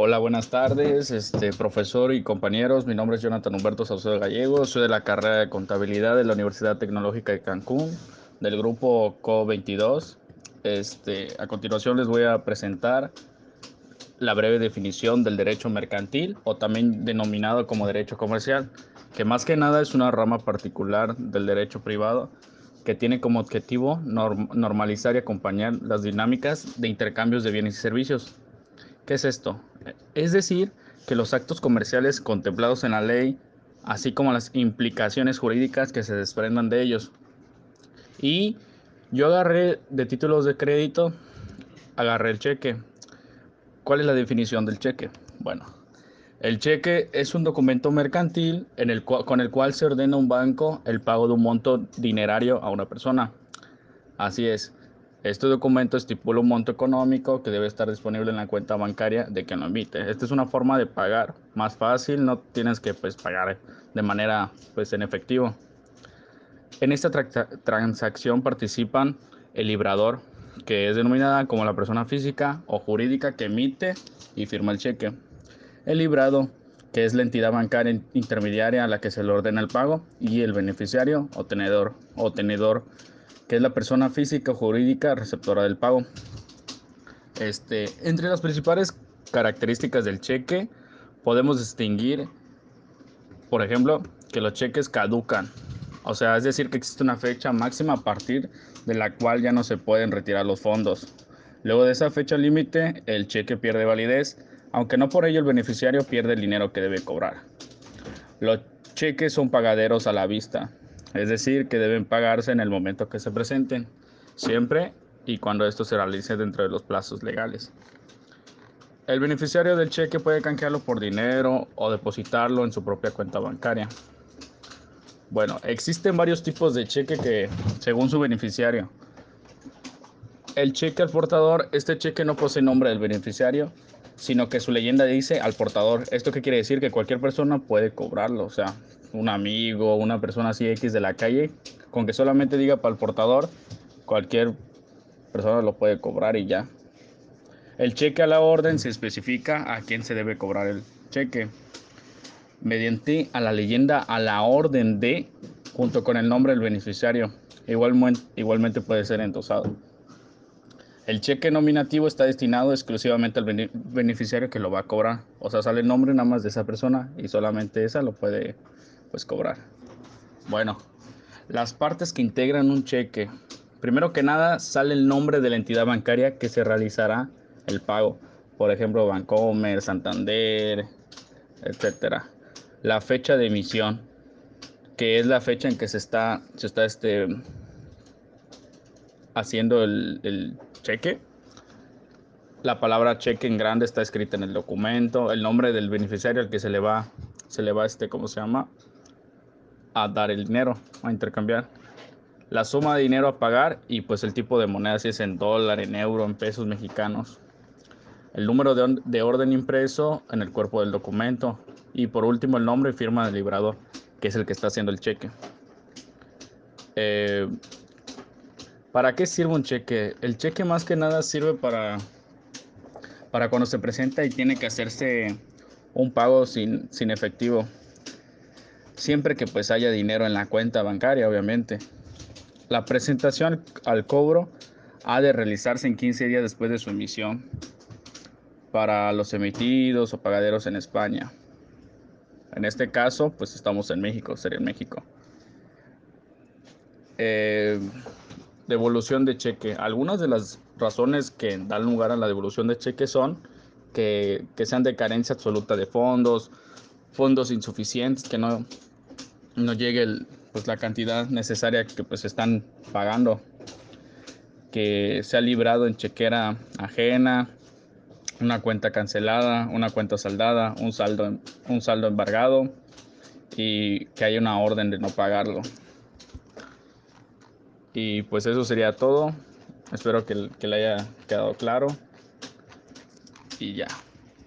Hola, buenas tardes, este, profesor y compañeros. Mi nombre es Jonathan Humberto Saucedo Gallego. Soy de la carrera de contabilidad de la Universidad Tecnológica de Cancún, del grupo CO22. Este, a continuación les voy a presentar la breve definición del derecho mercantil o también denominado como derecho comercial, que más que nada es una rama particular del derecho privado que tiene como objetivo normalizar y acompañar las dinámicas de intercambios de bienes y servicios. ¿Qué es esto? Es decir, que los actos comerciales contemplados en la ley, así como las implicaciones jurídicas que se desprendan de ellos. Y yo agarré de títulos de crédito, agarré el cheque. ¿Cuál es la definición del cheque? Bueno, el cheque es un documento mercantil con el cual se ordena un banco el pago de un monto dinerario a una persona. Así es. Este documento estipula un monto económico que debe estar disponible en la cuenta bancaria de quien lo emite. Esta es una forma de pagar más fácil, no tienes que pues, pagar de manera pues, en efectivo. En esta transacción participan el librador, que es denominada como la persona física o jurídica que emite y firma el cheque el librado, que es la entidad bancaria intermediaria a la que se le ordena el pago, y el beneficiario o tenedor, o tenedor que es la persona física o jurídica receptora del pago. Este, entre las principales características del cheque podemos distinguir, por ejemplo, que los cheques caducan. O sea, es decir, que existe una fecha máxima a partir de la cual ya no se pueden retirar los fondos. Luego de esa fecha límite, el cheque pierde validez aunque no por ello el beneficiario pierde el dinero que debe cobrar. Los cheques son pagaderos a la vista, es decir, que deben pagarse en el momento que se presenten, siempre y cuando esto se realice dentro de los plazos legales. El beneficiario del cheque puede canjearlo por dinero o depositarlo en su propia cuenta bancaria. Bueno, existen varios tipos de cheque que, según su beneficiario, el cheque al portador, este cheque no posee nombre del beneficiario, sino que su leyenda dice al portador. ¿Esto qué quiere decir? Que cualquier persona puede cobrarlo, o sea, un amigo, una persona así X de la calle, con que solamente diga para el portador, cualquier persona lo puede cobrar y ya. El cheque a la orden se especifica a quién se debe cobrar el cheque. Mediante a la leyenda a la orden de, junto con el nombre del beneficiario. Igualmente, igualmente puede ser endosado. El cheque nominativo está destinado exclusivamente al beneficiario que lo va a cobrar. O sea, sale el nombre nada más de esa persona y solamente esa lo puede pues cobrar. Bueno, las partes que integran un cheque. Primero que nada sale el nombre de la entidad bancaria que se realizará el pago. Por ejemplo, Bancomer, Santander, etcétera. La fecha de emisión, que es la fecha en que se está, se está este, haciendo el cheque. La palabra cheque en grande está escrita en el documento, el nombre del beneficiario al que se le va, se le va este, ¿cómo se llama? A dar el dinero, a intercambiar. La suma de dinero a pagar y pues el tipo de moneda, si es en dólar, en euro, en pesos mexicanos. El número de, orden impreso en el cuerpo del documento. Y por último el nombre y firma del librador, que es el que está haciendo el cheque. Eh, ¿Para qué sirve un cheque? El cheque más que nada sirve para, para cuando se presenta y tiene que hacerse un pago sin, sin efectivo. Siempre que pues haya dinero en la cuenta bancaria, obviamente. La presentación al cobro ha de realizarse en 15 días después de su emisión para los emitidos o pagaderos en España. En este caso, pues estamos en México, sería en México. Eh, Devolución de cheque. Algunas de las razones que dan lugar a la devolución de cheque son que, sean de carencia absoluta de fondos, fondos insuficientes, que no, no llegue pues, la cantidad necesaria que pues están pagando, que se ha librado en chequera ajena, una cuenta cancelada, una cuenta saldada, un saldo, un saldo embargado y que haya una orden de no pagarlo. Y pues eso sería todo. Espero que, le haya quedado claro. Y ya.